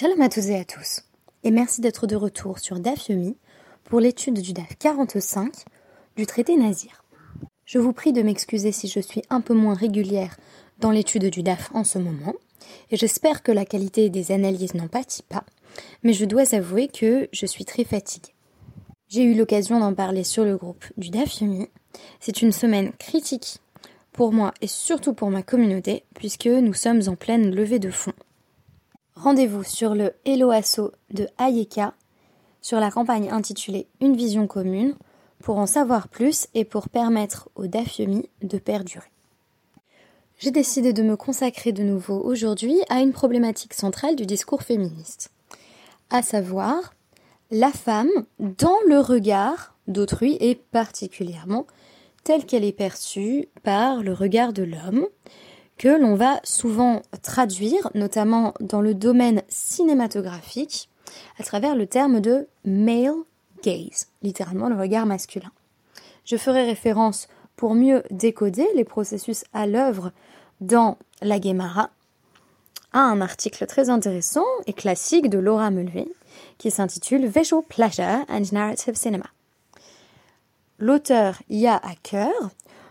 Shalom à tous et à tous, et merci d'être de retour sur DAF Yomi pour l'étude du DAF 45 du traité Nazir. Je vous prie de m'excuser si je suis un peu moins régulière dans l'étude du DAF en ce moment, et j'espère que la qualité des analyses n'en pâtit pas, mais je dois avouer que je suis très fatiguée. J'ai eu l'occasion d'en parler sur le groupe du DAF Yomi. C'est une semaine critique pour moi et surtout pour ma communauté, puisque nous sommes en pleine levée de fonds Rendez-vous sur le Hello Asso de Ayeka sur la campagne intitulée Une vision commune pour en savoir plus et pour permettre au Dafyomi de perdurer. J'ai décidé de me consacrer de nouveau aujourd'hui à une problématique centrale du discours féministe, à savoir la femme dans le regard d'autrui et particulièrement telle qu'elle est perçue par le regard de l'homme, que l'on va souvent traduire, notamment dans le domaine cinématographique, à travers le terme de male gaze, littéralement le regard masculin. Je ferai référence pour mieux décoder les processus à l'œuvre dans la Guémara à un article très intéressant et classique de Laura Mulvey qui s'intitule Visual Pleasure and Narrative Cinema. L'auteur y a à cœur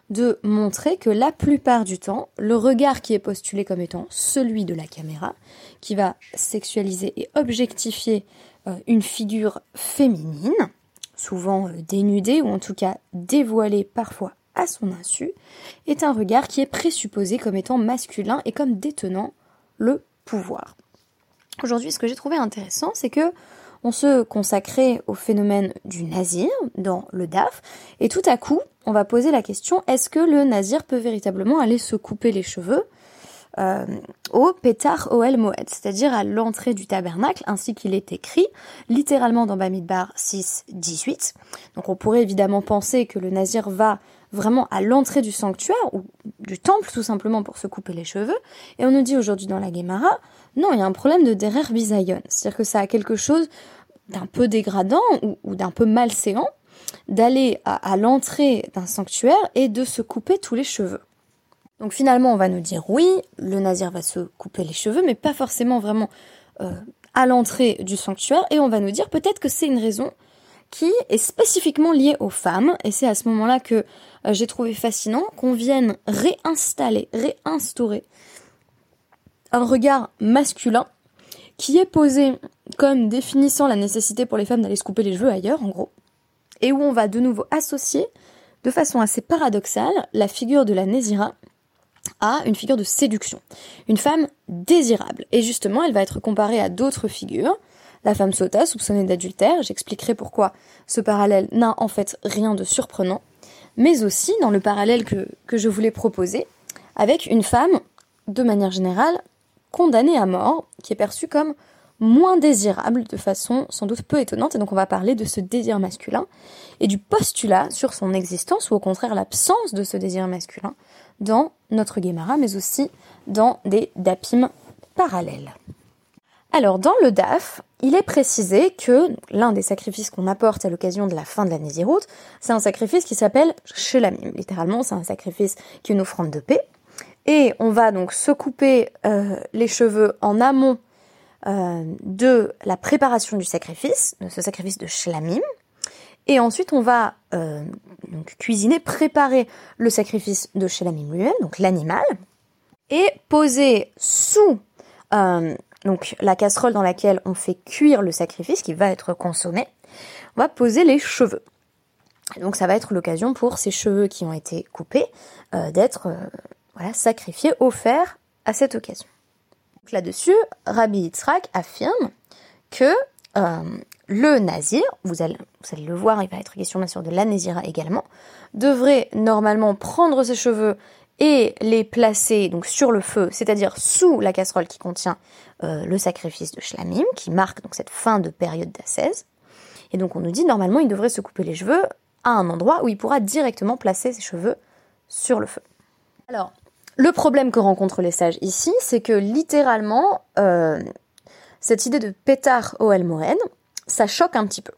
de montrer que la plupart du temps, le regard qui est postulé comme étant celui de la caméra, qui va sexualiser et objectifier euh, une figure féminine, souvent euh, dénudée ou en tout cas dévoilée parfois à son insu, est un regard qui est présupposé comme étant masculin et comme détenant le pouvoir. Aujourd'hui, ce que j'ai trouvé intéressant, c'est que on se consacrait au phénomène du nazir dans le DAF, et tout à coup, on va poser la question est-ce que le nazir peut véritablement aller se couper les cheveux euh, au Pétar Oel Moed, c'est-à-dire à, l'entrée du tabernacle, ainsi qu'il est écrit littéralement dans Bamidbar 6, 18. Donc on pourrait évidemment penser que le nazir va vraiment à l'entrée du sanctuaire ou du temple tout simplement pour se couper les cheveux. Et on nous dit aujourd'hui dans la Gemara, non, il y a un problème de derer bisayon, c'est-à-dire que ça a quelque chose d'un peu dégradant ou, ou d'un peu malséant d'aller à, l'entrée d'un sanctuaire et de se couper tous les cheveux. Donc finalement, on va nous dire oui, le nazir va se couper les cheveux, mais pas forcément vraiment euh, à l'entrée du sanctuaire, et on va nous dire peut-être que c'est une raison qui est spécifiquement liée aux femmes, et c'est à ce moment-là que euh, j'ai trouvé fascinant qu'on vienne réinstaller, réinstaurer un regard masculin qui est posé comme définissant la nécessité pour les femmes d'aller se couper les cheveux ailleurs, en gros et où on va de nouveau associer, de façon assez paradoxale, la figure de la Nézira à une figure de séduction, une femme désirable. Et justement, elle va être comparée à d'autres figures. La femme sota, soupçonnée d'adultère, j'expliquerai pourquoi ce parallèle n'a en fait rien de surprenant, mais aussi dans le parallèle que, que je voulais proposer, avec une femme, de manière générale, condamnée à mort, qui est perçue comme moins désirable de façon sans doute peu étonnante. Et donc on va parler de ce désir masculin et du postulat sur son existence ou au contraire l'absence de ce désir masculin dans notre Guémara, mais aussi dans des dapim parallèles. Alors dans le DAF, il est précisé que l'un des sacrifices qu'on apporte à l'occasion de la fin de la Nésiroute, c'est un sacrifice qui s'appelle Shelamim. Littéralement, c'est un sacrifice qui est une offrande de paix. Et on va donc se couper euh, les cheveux en amont euh, de la préparation du sacrifice, de ce sacrifice de shlamim. Et ensuite, on va euh, cuisiner, préparer le sacrifice de shlamim lui-même, donc l'animal, et poser sous euh, la casserole dans laquelle on fait cuire le sacrifice qui va être consommé, on va poser les cheveux. donc ça va être l'occasion pour ces cheveux qui ont été coupés d'être sacrifiés, offerts à cette occasion là-dessus, Rabbi Yitzhak affirme que euh, le nazir, vous allez, le voir, il va être question bien sûr de la également, devrait normalement prendre ses cheveux et les placer donc sur le feu, c'est-à-dire sous la casserole qui contient euh, le sacrifice de Shlamim, qui marque donc cette fin de période d'ascèse. Et donc on nous dit normalement il devrait se couper les cheveux à un endroit où il pourra directement placer ses cheveux sur le feu. Alors, le problème que rencontrent les sages ici, c'est que littéralement, euh, cette idée de pétard au Moren, ça choque un petit peu.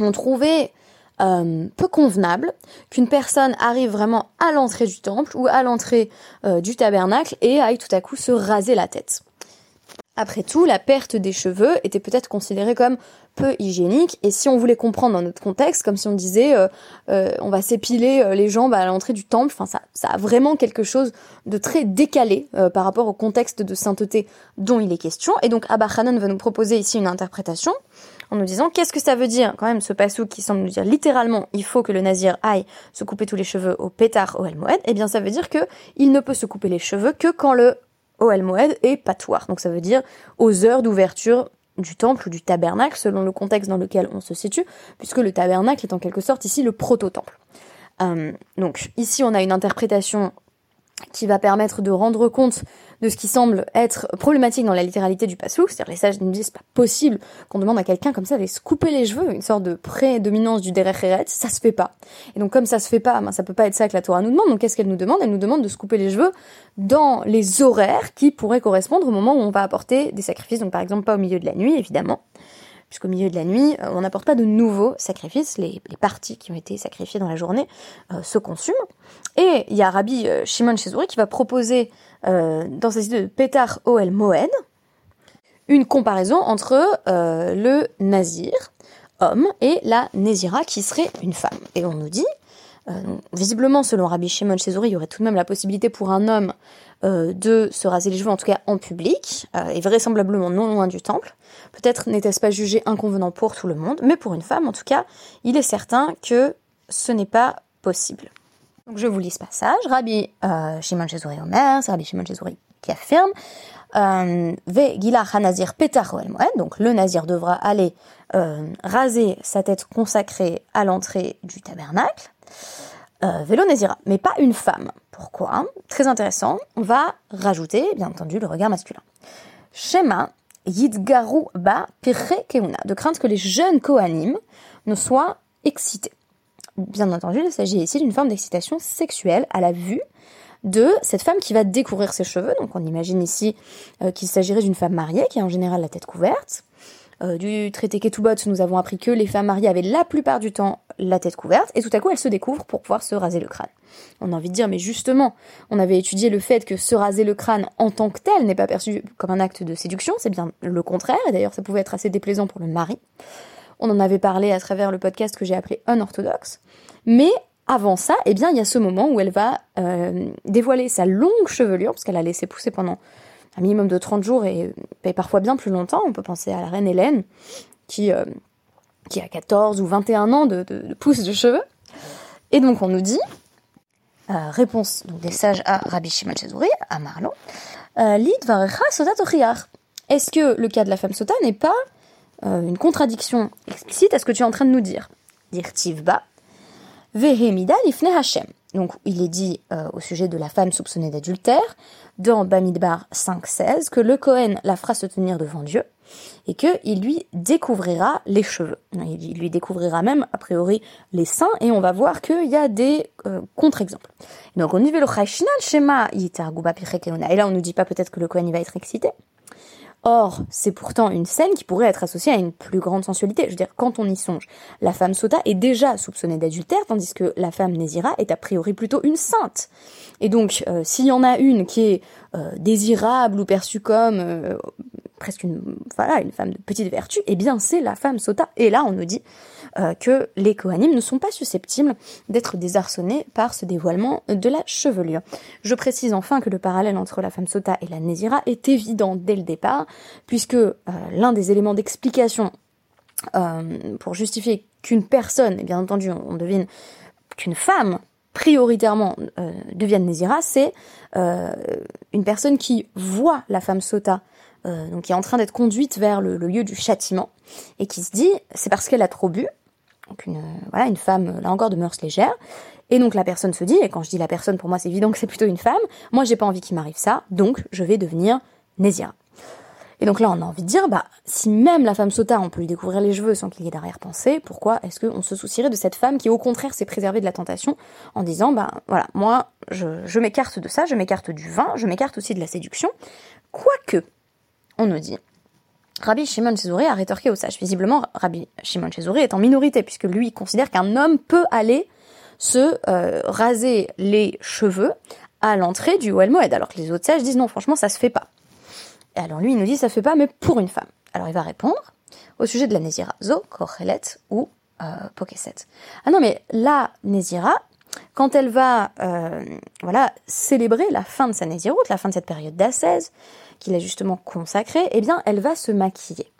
On trouvait euh, peu convenable qu'une personne arrive vraiment à l'entrée du temple ou à l'entrée euh, du tabernacle et aille tout à coup se raser la tête. Après tout, la perte des cheveux était peut-être considérée comme peu hygiénique, et si on voulait comprendre dans notre contexte, comme si on disait euh, euh, on va s'épiler euh, les jambes à l'entrée du temple, enfin ça, ça a vraiment quelque chose de très décalé par rapport au contexte de sainteté dont il est question, et donc Abba va nous proposer ici une interprétation en nous disant qu'est-ce que ça veut dire quand même ce passou qui semble nous dire littéralement il faut que le nazir aille se couper tous les cheveux au pétard au El Moed, eh bien ça veut dire que il ne peut se couper les cheveux que quand le Et patoir. Donc ça veut dire aux heures d'ouverture du temple ou du tabernacle, selon le contexte dans lequel on se situe, puisque le tabernacle est en quelque sorte ici le proto-temple. Euh, donc ici on a une interprétation qui va permettre de rendre compte de ce qui semble être problématique dans la littéralité du passouk, c'est-à-dire les sages nous disent c'est pas possible qu'on demande à quelqu'un comme ça d'aller se couper les cheveux, une sorte de prédominance du derech ça se fait pas. Et donc comme ça se fait pas, ben, ça peut pas être ça que la Torah nous demande, donc qu'est-ce qu'elle nous demande? Elle nous demande de se couper les cheveux dans les horaires qui pourraient correspondre au moment où on va apporter des sacrifices, donc par exemple pas au milieu de la nuit évidemment, puisqu'au milieu de la nuit, euh, on n'apporte pas de nouveaux sacrifices, les, parties qui ont été sacrifiées dans la journée euh, se consument. Et il y a Rabbi euh, Shimon Chezouri qui va proposer dans sa idée de Pétar Oel Moed une comparaison entre le nazir, homme, et la Nézira qui serait une femme. Et on nous dit, visiblement selon Rabbi Shimon Chezouri, il y aurait tout de même la possibilité pour un homme de se raser les cheveux, en tout cas en public, et vraisemblablement non loin du temple. Peut-être n'était-ce pas jugé inconvenant pour tout le monde, mais pour une femme, en tout cas, il est certain que ce n'est pas possible. Donc je vous lis ce passage. Rabbi euh, Shimon Chezouri Omer, c'est Rabbi Shimon qui affirme euh, donc le nazir devra aller euh, raser sa tête consacrée à l'entrée du tabernacle. Euh, vélo Nazira, mais pas une femme. Pourquoi? Très intéressant, on va rajouter, bien entendu, le regard masculin. Shema Yidgaru ba keuna, de crainte que les jeunes Kohanim ne soient excités. Bien entendu, il s'agit ici d'une forme d'excitation sexuelle à la vue de cette femme qui va découvrir ses cheveux. Donc on imagine ici euh, qu'il s'agirait d'une femme mariée qui a en général la tête couverte. Euh, du traité Ketubot, nous avons appris que les femmes mariées avaient la plupart du temps la tête couverte, et tout à coup elles se découvrent pour pouvoir se raser le crâne. On a envie de dire, mais justement, on avait étudié le fait que se raser le crâne en tant que tel n'est pas perçu comme un acte de séduction, c'est bien le contraire, et d'ailleurs ça pouvait être assez déplaisant pour le mari. On en avait parlé à travers le podcast que j'ai appelé Unorthodoxe. Mais avant ça, eh bien, il y a ce moment où elle va euh, dévoiler sa longue chevelure, parce qu'elle a laissé pousser pendant un minimum de 30 jours et, parfois bien plus longtemps. On peut penser à la reine Hélène, qui, euh, qui a 14 ou 21 ans de, de, pouces de cheveux. Et donc on nous dit, euh, réponse donc, des sages à Rabbi Shimon Chezouri, à Marlon, euh, Lid varecha Est-ce que le cas de la femme sota n'est pas une contradiction explicite à ce que tu es en train de nous dire? Dire tivba, vehemida lifne Hashem. Donc il est dit au sujet de la femme soupçonnée d'adultère, dans Bamidbar 5.16 que le Cohen la fera se tenir devant Dieu et qu'il lui découvrira les cheveux. Il lui découvrira même, a priori, les seins et on va voir qu'il y a des euh, contre-exemples. Donc on y va le schéma Et là on nous dit pas peut-être que le Cohen va être excité. Or, c'est pourtant une scène qui pourrait être associée à une plus grande sensualité. Je veux dire, quand on y songe, la femme sota est déjà soupçonnée d'adultère, tandis que la femme Nézira est a priori plutôt une sainte. Et donc, euh, s'il y en a une qui est désirable ou perçue comme euh, presque une, voilà, une femme de petite vertu, eh bien, c'est la femme sota. Et là, on nous dit que les Kohanim ne sont pas susceptibles d'être désarçonnés par ce dévoilement de la chevelure. Je précise enfin que le parallèle entre la femme sota et la Nézira est évident dès le départ, puisque l'un des éléments d'explication pour justifier qu'une personne, et bien entendu, on devine qu'une femme prioritairement euh, deviennent Nézira, c'est euh, une personne qui voit la femme sota, euh, donc qui est en train d'être conduite vers le, lieu du châtiment, et qui se dit, c'est parce qu'elle a trop bu, donc une, voilà, une femme, là encore, de mœurs légères, et donc la personne se dit, et quand je dis la personne, pour moi c'est évident que c'est plutôt une femme, moi j'ai pas envie qu'il m'arrive ça, donc je vais devenir Nézira. Et donc là, on a envie de dire, bah, si même la femme sota, on peut lui découvrir les cheveux sans qu'il y ait d'arrière-pensée, pourquoi est-ce qu'on se soucierait de cette femme qui, au contraire, s'est préservée de la tentation en disant, bah, voilà, moi, je, m'écarte de ça, je m'écarte du vin, je m'écarte aussi de la séduction. Quoique, on nous dit, Rabbi Shimon Chezouri a rétorqué au sage. Visiblement, Rabbi Shimon Chezouri est en minorité, puisque lui considère qu'un homme peut aller se euh, raser les cheveux à l'entrée du Well alors que les autres sages disent non, franchement, ça se fait pas. Et alors lui, il nous dit ça fait pas, mais pour une femme. Alors il va répondre au sujet de la Nézira, Zo, Kochelet ou euh, Pokeset. Ah non, mais la Nézira, quand elle va euh, voilà célébrer la fin de sa Néziroute, la fin de cette période d'ascèse, qu'il a justement consacrée, eh bien elle va se maquiller.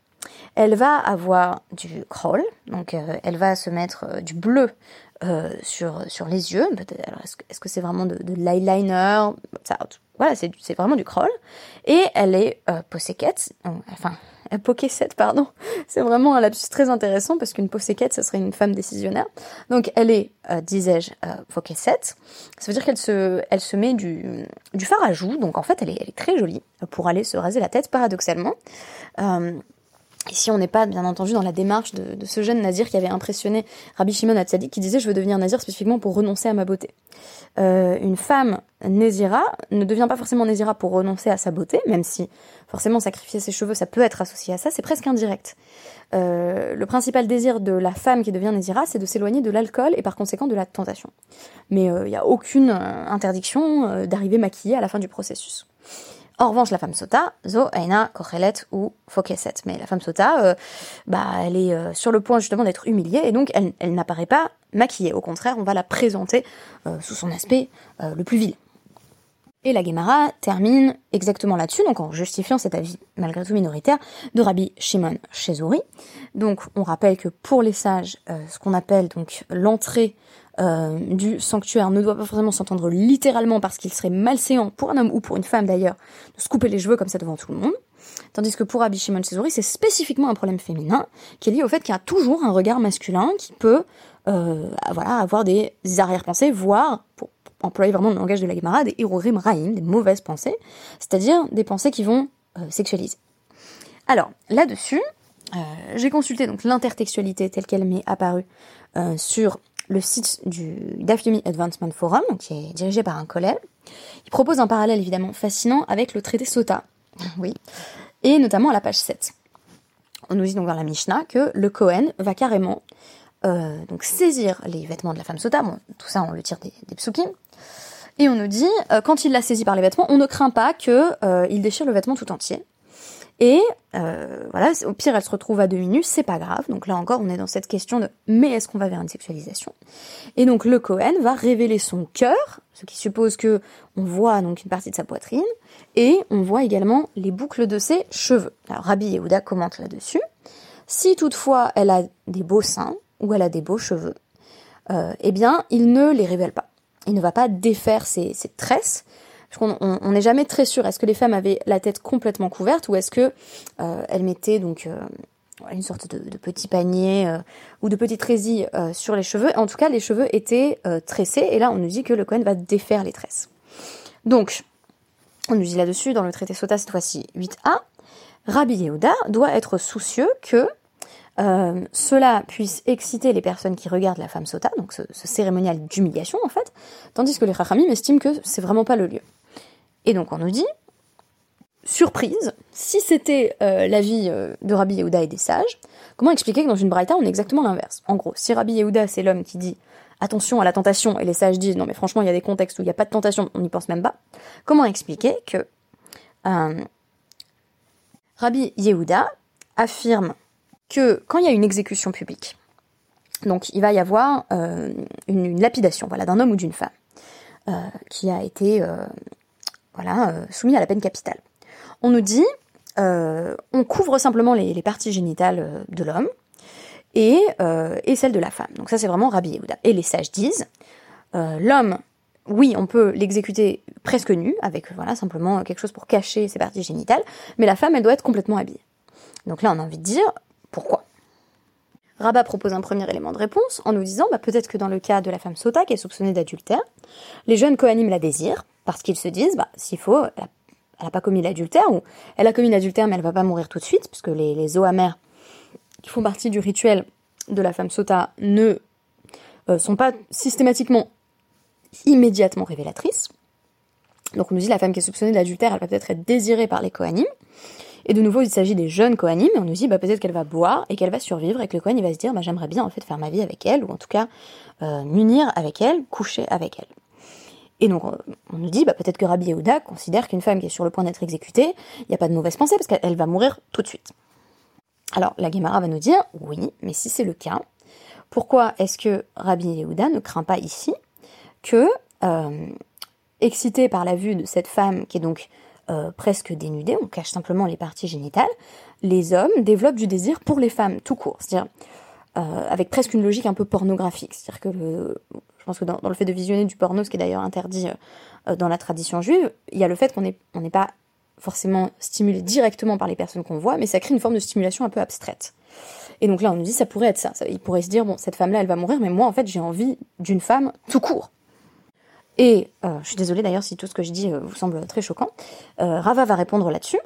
Elle va avoir du kroll, donc euh, elle va se mettre euh, du bleu euh, sur, sur les yeux. Est-ce que c'est -ce vraiment de, l'eyeliner? Voilà, c'est vraiment du kroll. Et elle est euh, enfin Pokéset, pardon. C'est vraiment un lapsus très intéressant parce qu'une Poséquette, ce serait une femme décisionnaire. Donc elle est, disais-je, Pokéset. Ça veut dire qu'elle se, elle se met du, du fard à joues. Donc en fait, elle est, elle est très jolie pour aller se raser la tête, paradoxalement. Ici, on n'est pas, bien entendu, dans la démarche de, ce jeune nazir qui avait impressionné Rabbi Shimon Hatzadik, qui disait « Je veux devenir nazir spécifiquement pour renoncer à ma beauté euh, Une femme nazira ne devient pas forcément nazira pour renoncer à sa beauté, même si forcément sacrifier ses cheveux, ça peut être associé à ça, c'est presque indirect. Euh, le principal désir de la femme qui devient nazira, c'est de s'éloigner de l'alcool et par conséquent de la tentation. Mais il euh, n'y a aucune euh, interdiction d'arriver maquillée à la fin du processus. En revanche, la femme sota, zo aina kochelet ou fokeset. Mais la femme sota, euh, bah, elle est euh, sur le point justement d'être humiliée et donc elle, n'apparaît pas maquillée. Au contraire, on va la présenter euh, sous son aspect le plus vil. Et la Gemara termine exactement là-dessus, donc en justifiant cet avis malgré tout minoritaire de Rabbi Shimon Shezuri. Donc on rappelle que pour les sages, ce qu'on appelle donc l'entrée euh, du sanctuaire ne doit pas forcément s'entendre littéralement parce qu'il serait malséant pour un homme ou pour une femme d'ailleurs de se couper les cheveux comme ça devant tout le monde. Tandis que pour Rabbi Shimon c'est spécifiquement un problème féminin qui est lié au fait qu'il y a toujours un regard masculin qui peut euh, voilà, avoir des arrière-pensées, voire, pour employer vraiment le langage de la Gemara, des hirorim raim, des mauvaises pensées, c'est-à-dire des pensées qui vont euh, sexualiser. Alors, là-dessus, euh, j'ai consulté donc l'intertextualité telle qu'elle m'est apparue euh, sur le site du Dafyomi Advancement Forum, qui est dirigé par un collègue. Il propose un parallèle évidemment fascinant avec le traité Sota, oui, et notamment à la page 7. On nous dit donc dans la Mishnah que le Kohen va carrément euh, donc saisir les vêtements de la femme Sota, bon, tout ça on le tire des, des psukim, et on nous dit, euh, quand il l'a saisi par les vêtements, on ne craint pas que euh, déchire le vêtement tout entier. Et euh, voilà, au pire, elle se retrouve à demi nue, c'est pas grave. Donc là encore, on est dans cette question de mais est-ce qu'on va vers une sexualisation? Et donc le Cohen va révéler son cœur, ce qui suppose que on voit donc une partie de sa poitrine et on voit également les boucles de ses cheveux. Alors Rabbi Yehuda commente là-dessus. Si toutefois elle a des beaux seins ou elle a des beaux cheveux, euh, eh bien, il ne les révèle pas. Il ne va pas défaire ses tresses on n'est jamais très sûr. Est-ce que les femmes avaient la tête complètement couverte ou est-ce que euh, elles mettaient donc euh, une sorte de, petit panier euh, ou de petite résille sur les cheveux En tout cas, les cheveux étaient tressés et là, on nous dit que le Cohen va défaire les tresses. Donc, on nous dit là-dessus dans le traité Sota cette fois-ci 8a, Rabbi Yehuda doit être soucieux que cela puisse exciter les personnes qui regardent la femme sota, donc ce, cérémonial d'humiliation en fait, tandis que les Chachamim estiment que c'est vraiment pas le lieu. Et donc on nous dit, surprise, si c'était euh, l'avis euh, de Rabbi Yehuda et des sages, comment expliquer que dans une braïta on est exactement l'inverse? En gros, si Rabbi Yehuda c'est l'homme qui dit attention à la tentation et les sages disent non mais franchement il y a des contextes où il n'y a pas de tentation, on n'y pense même pas, comment expliquer que euh, Rabbi Yehuda affirme que quand il y a une exécution publique, donc il va y avoir euh, une, lapidation voilà, d'un homme ou d'une femme qui a été voilà, euh, soumis à la peine capitale. On nous dit, euh, on couvre simplement les, parties génitales euh, de l'homme et, celles de la femme. Donc ça c'est vraiment Rabbi. Et les sages disent, l'homme, oui, on peut l'exécuter presque nu, avec voilà simplement quelque chose pour cacher ses parties génitales, mais la femme, elle doit être complètement habillée. Donc là, on a envie de dire, pourquoi? Rabat propose un premier élément de réponse en nous disant bah, peut-être que dans le cas de la femme Sota qui est soupçonnée d'adultère, les jeunes Kohanim la désirent parce qu'ils se disent bah, s'il faut, elle n'a pas commis l'adultère ou elle a commis l'adultère mais elle va pas mourir tout de suite puisque les, les eaux amères qui font partie du rituel de la femme Sota ne euh, sont pas systématiquement immédiatement révélatrices. Donc on nous dit la femme qui est soupçonnée d'adultère, elle va peut-être être désirée par les Kohanim. Et de nouveau, il s'agit des jeunes Kohanim, et on nous dit bah, peut-être qu'elle va boire et qu'elle va survivre, et que le il va se dire bah, j'aimerais bien en fait faire ma vie avec elle, ou en tout cas euh, m'unir avec elle, coucher avec elle. Et donc, on nous dit, bah, peut-être que Rabbi Yehuda considère qu'une femme qui est sur le point d'être exécutée, il n'y a pas de mauvaise pensée parce qu'elle va mourir tout de suite. Alors, la Gemara va nous dire, oui, mais si c'est le cas, pourquoi est-ce que Rabbi Yehuda ne craint pas ici que, euh, excité par la vue de cette femme qui est donc euh, presque dénudée, on cache simplement les parties génitales, les hommes développent du désir pour les femmes tout court, c'est-à-dire euh, avec presque une logique un peu pornographique, c'est-à-dire que le, je pense que dans, le fait de visionner du porno, ce qui est d'ailleurs interdit euh, dans la tradition juive, il y a le fait qu'on n'est pas forcément stimulé directement par les personnes qu'on voit, mais ça crée une forme de stimulation un peu abstraite. Et donc là, on nous dit, ça pourrait être ça. Il pourrait se dire, bon, cette femme-là, elle va mourir, mais moi, en fait, j'ai envie d'une femme tout court. Et euh, je suis désolée d'ailleurs si tout ce que je dis euh, vous semble très choquant. Euh, Rava va répondre là-dessus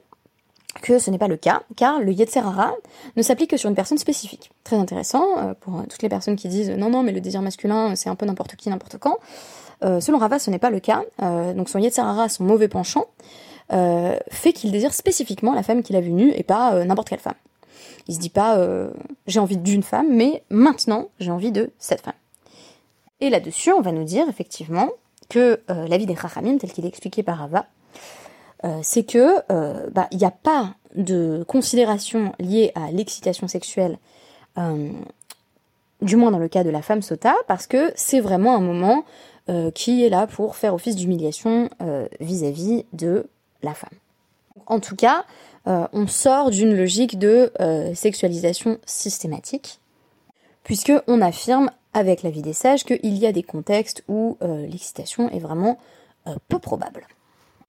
que ce n'est pas le cas, car le Yetzerara ne s'applique que sur une personne spécifique. Très intéressant pour toutes les personnes qui disent non, non, mais le désir masculin, c'est un peu n'importe qui, n'importe quand. selon Rava, ce n'est pas le cas. donc son Yetzerara, son mauvais penchant, fait qu'il désire spécifiquement la femme qu'il a vue nue et pas n'importe quelle femme. Il se dit pas j'ai envie d'une femme, mais maintenant j'ai envie de cette femme. Et là-dessus, on va nous dire effectivement que euh, la vie des Chachamim, tel qu'il est expliqué par Ava, euh, c'est que euh, bah, il n'y a pas de considération liée à l'excitation sexuelle, du moins dans le cas de la femme sota, parce que c'est vraiment un moment qui est là pour faire office d'humiliation vis-à-vis de la femme. En tout cas, on sort d'une logique de sexualisation systématique, puisque on affirme avec la vie des sages qu'il y a des contextes où euh, l'excitation est vraiment euh, peu probable.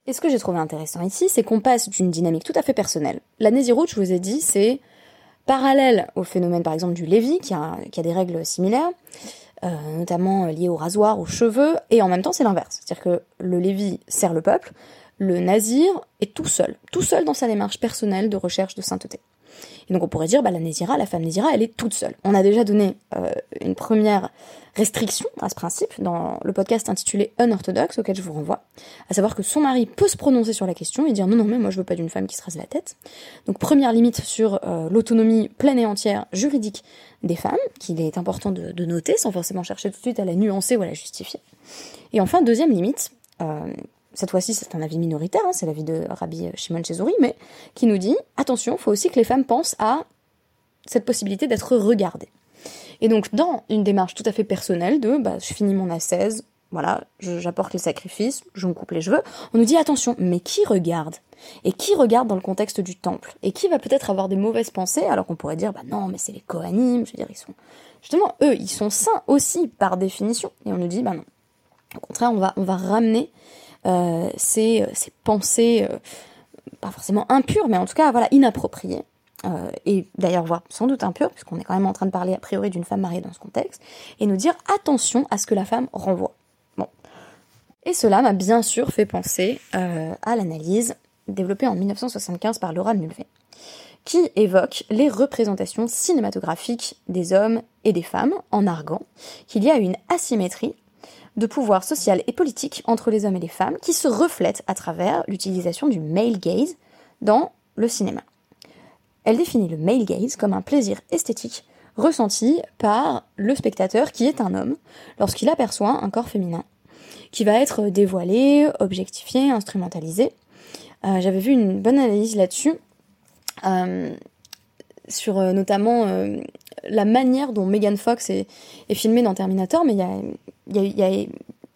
Et ce que j'ai trouvé intéressant ici, c'est qu'on passe d'une dynamique tout à fait personnelle. La Nésiroute, je vous ai dit, c'est parallèle au phénomène par exemple du Lévi, qui a, des règles similaires, euh, notamment liées au rasoir, aux cheveux, et en même temps c'est l'inverse. C'est-à-dire que le Lévi sert le peuple, le Nazir est tout seul, tout seul dans sa démarche personnelle de recherche de sainteté. Et donc on pourrait dire, bah, la Nézira, la femme Nézira, elle est toute seule. On a déjà donné euh, une première restriction à ce principe dans le podcast intitulé Unorthodoxe, auquel je vous renvoie, à savoir que son mari peut se prononcer sur la question et dire non, non, mais moi je veux pas d'une femme qui se rase la tête. Donc première limite sur euh, l'autonomie pleine et entière juridique des femmes, qu'il est important de, noter sans forcément chercher tout de suite à la nuancer ou à la justifier. Et enfin, deuxième limite, euh, cette fois-ci c'est un avis minoritaire, hein, c'est l'avis de Rabbi Shimon Chezouri, mais qui nous dit attention, faut aussi que les femmes pensent à cette possibilité d'être regardées. Et donc dans une démarche tout à fait personnelle de bah, je finis mon ascèse, voilà, j'apporte les sacrifices, je me coupe les cheveux, on nous dit attention, mais qui regarde? Et qui regarde dans le contexte du temple? Et qui va peut-être avoir des mauvaises pensées alors qu'on pourrait dire bah non, mais c'est les Kohanim, je veux dire, ils sont justement eux, ils sont saints aussi par définition. Et on nous dit bah non. Au contraire, on va on va ramener euh, ces, pensées, euh, pas forcément impures, mais en tout cas voilà inappropriées. Euh, et d'ailleurs voire sans doute impures, puisqu'on est quand même en train de parler a priori d'une femme mariée dans ce contexte, et nous dire attention à ce que la femme renvoie. Bon. Et cela m'a bien sûr fait penser à l'analyse développée en 1975 par Laura Mulvey, qui évoque les représentations cinématographiques des hommes et des femmes en arguant qu'il y a une asymétrie de pouvoir social et politique entre les hommes et les femmes qui se reflètent à travers l'utilisation du male gaze dans le cinéma. Elle définit le male gaze comme un plaisir esthétique ressenti par le spectateur qui est un homme lorsqu'il aperçoit un corps féminin, qui va être dévoilé, objectifié, instrumentalisé. Euh, j'avais vu une bonne analyse là-dessus, euh, sur euh, notamment la manière dont Megan Fox est, filmée dans Terminator, mais il y a,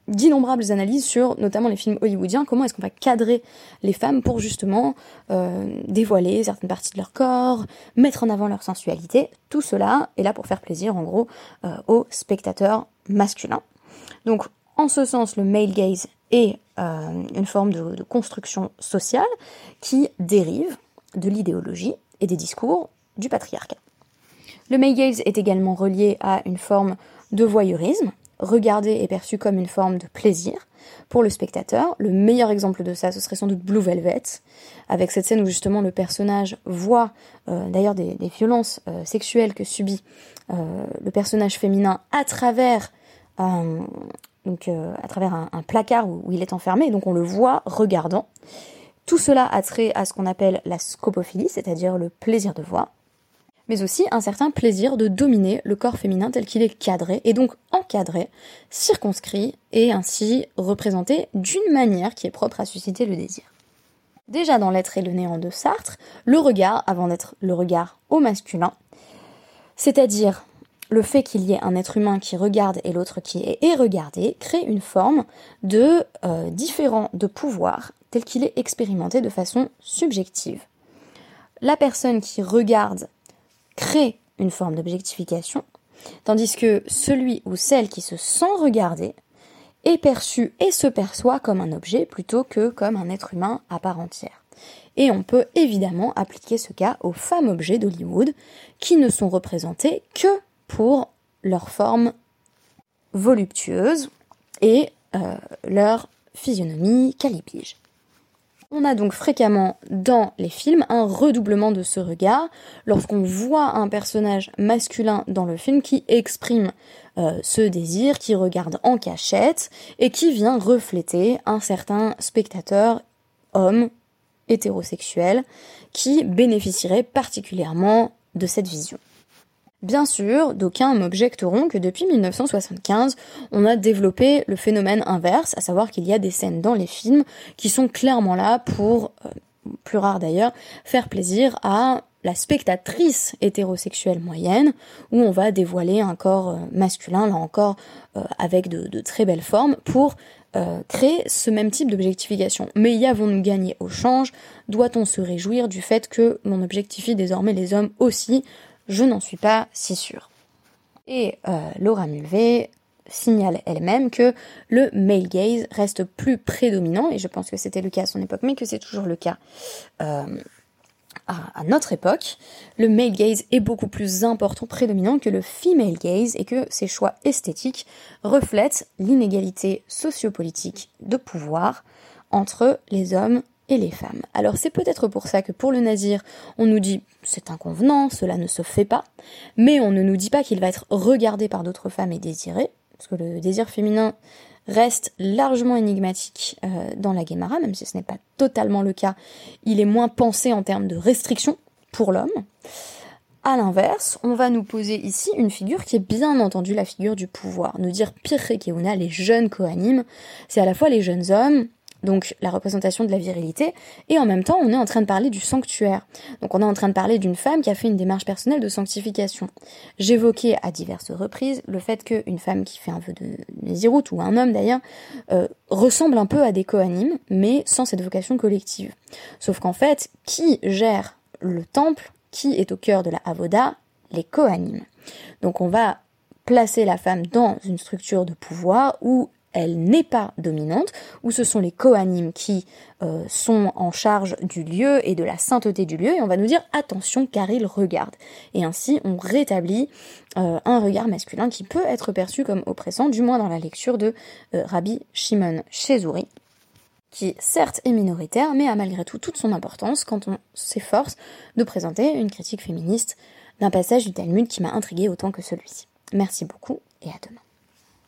d'innombrables analyses sur notamment les films hollywoodiens, comment est-ce qu'on va cadrer les femmes pour justement euh, dévoiler certaines parties de leur corps, mettre en avant leur sensualité. Tout cela est là pour faire plaisir en gros euh, aux spectateurs masculins. Donc en ce sens, le male gaze est euh, une forme de, de construction sociale qui dérive de l'idéologie et des discours du patriarcat. Le male gaze est également relié à une forme de voyeurisme, regarder est perçu comme une forme de plaisir pour le spectateur. Le meilleur exemple de ça, ce serait sans doute Blue Velvet, avec cette scène où justement le personnage voit euh, d'ailleurs des, violences euh, sexuelles que subit euh, le personnage féminin à travers donc à travers un, placard où, il est enfermé, donc on le voit regardant. Tout cela a trait à ce qu'on appelle la scopophilie, c'est-à-dire le plaisir de voir. Mais aussi un certain plaisir de dominer le corps féminin tel qu'il est cadré, et donc encadré, circonscrit, et ainsi représenté d'une manière qui est propre à susciter le désir. Déjà dans l'être et le néant de Sartre, le regard, avant d'être le regard au masculin, c'est-à-dire le fait qu'il y ait un être humain qui regarde et l'autre qui est regardé, crée une forme de euh, différent de pouvoir tel qu'il est expérimenté de façon subjective. La personne qui regarde crée une forme d'objectification, tandis que celui ou celle qui se sent regardé est perçu et se perçoit comme un objet plutôt que comme un être humain à part entière. Et on peut évidemment appliquer ce cas aux femmes objets d'Hollywood qui ne sont représentées que pour leur forme voluptueuse et euh, leur physionomie calipige. On a donc fréquemment dans les films un redoublement de ce regard lorsqu'on voit un personnage masculin dans le film qui exprime euh, ce désir, qui regarde en cachette et qui vient refléter un certain spectateur homme hétérosexuel qui bénéficierait particulièrement de cette vision. Bien sûr, d'aucuns m'objecteront que depuis 1975, on a développé le phénomène inverse, à savoir qu'il y a des scènes dans les films qui sont clairement là pour, euh, plus rare d'ailleurs, faire plaisir à la spectatrice hétérosexuelle moyenne, où on va dévoiler un corps euh, masculin, là encore, euh, avec de, très belles formes, pour créer ce même type d'objectification. Mais y avons-nous gagné au change? Doit-on se réjouir du fait que l'on objectifie désormais les hommes aussi je n'en suis pas si sûre. Et euh, Laura Mulvey signale elle-même que le male gaze reste plus prédominant, et je pense que c'était le cas à son époque, mais que c'est toujours le cas euh, à, notre époque. Le male gaze est beaucoup plus important, prédominant que le female gaze, et que ses choix esthétiques reflètent l'inégalité sociopolitique de pouvoir entre les hommes et les femmes. Alors c'est peut-être pour ça que pour le nazir, on nous dit c'est inconvenant, cela ne se fait pas, mais on ne nous dit pas qu'il va être regardé par d'autres femmes et désiré, parce que le désir féminin reste largement énigmatique euh, dans la Guémara, même si ce n'est pas totalement le cas, il est moins pensé en termes de restriction pour l'homme. À l'inverse, on va nous poser ici une figure qui est bien entendu la figure du pouvoir. Nous dire Pirrekeuna, les jeunes Kohanim, c'est à la fois les jeunes hommes donc la représentation de la virilité, et en même temps on est en train de parler du sanctuaire. Donc on est en train de parler d'une femme qui a fait une démarche personnelle de sanctification. J'évoquais à diverses reprises le fait qu'une femme qui fait un vœu de Nézirut, ou un homme d'ailleurs, euh, ressemble un peu à des coanimes, mais sans cette vocation collective. Sauf qu'en fait, qui gère le temple, qui est au cœur de la Avoda? Les coanimes. Donc on va placer la femme dans une structure de pouvoir où elle n'est pas dominante, où ce sont les coanimes qui euh, sont en charge du lieu et de la sainteté du lieu, et on va nous dire attention car ils regardent. Et ainsi on rétablit euh, un regard masculin qui peut être perçu comme oppressant, du moins dans la lecture de euh, Rabbi Shimon Shezouri, qui certes est minoritaire, mais a malgré tout toute son importance quand on s'efforce de présenter une critique féministe d'un passage du Talmud qui m'a intrigué autant que celui-ci. Merci beaucoup et à demain.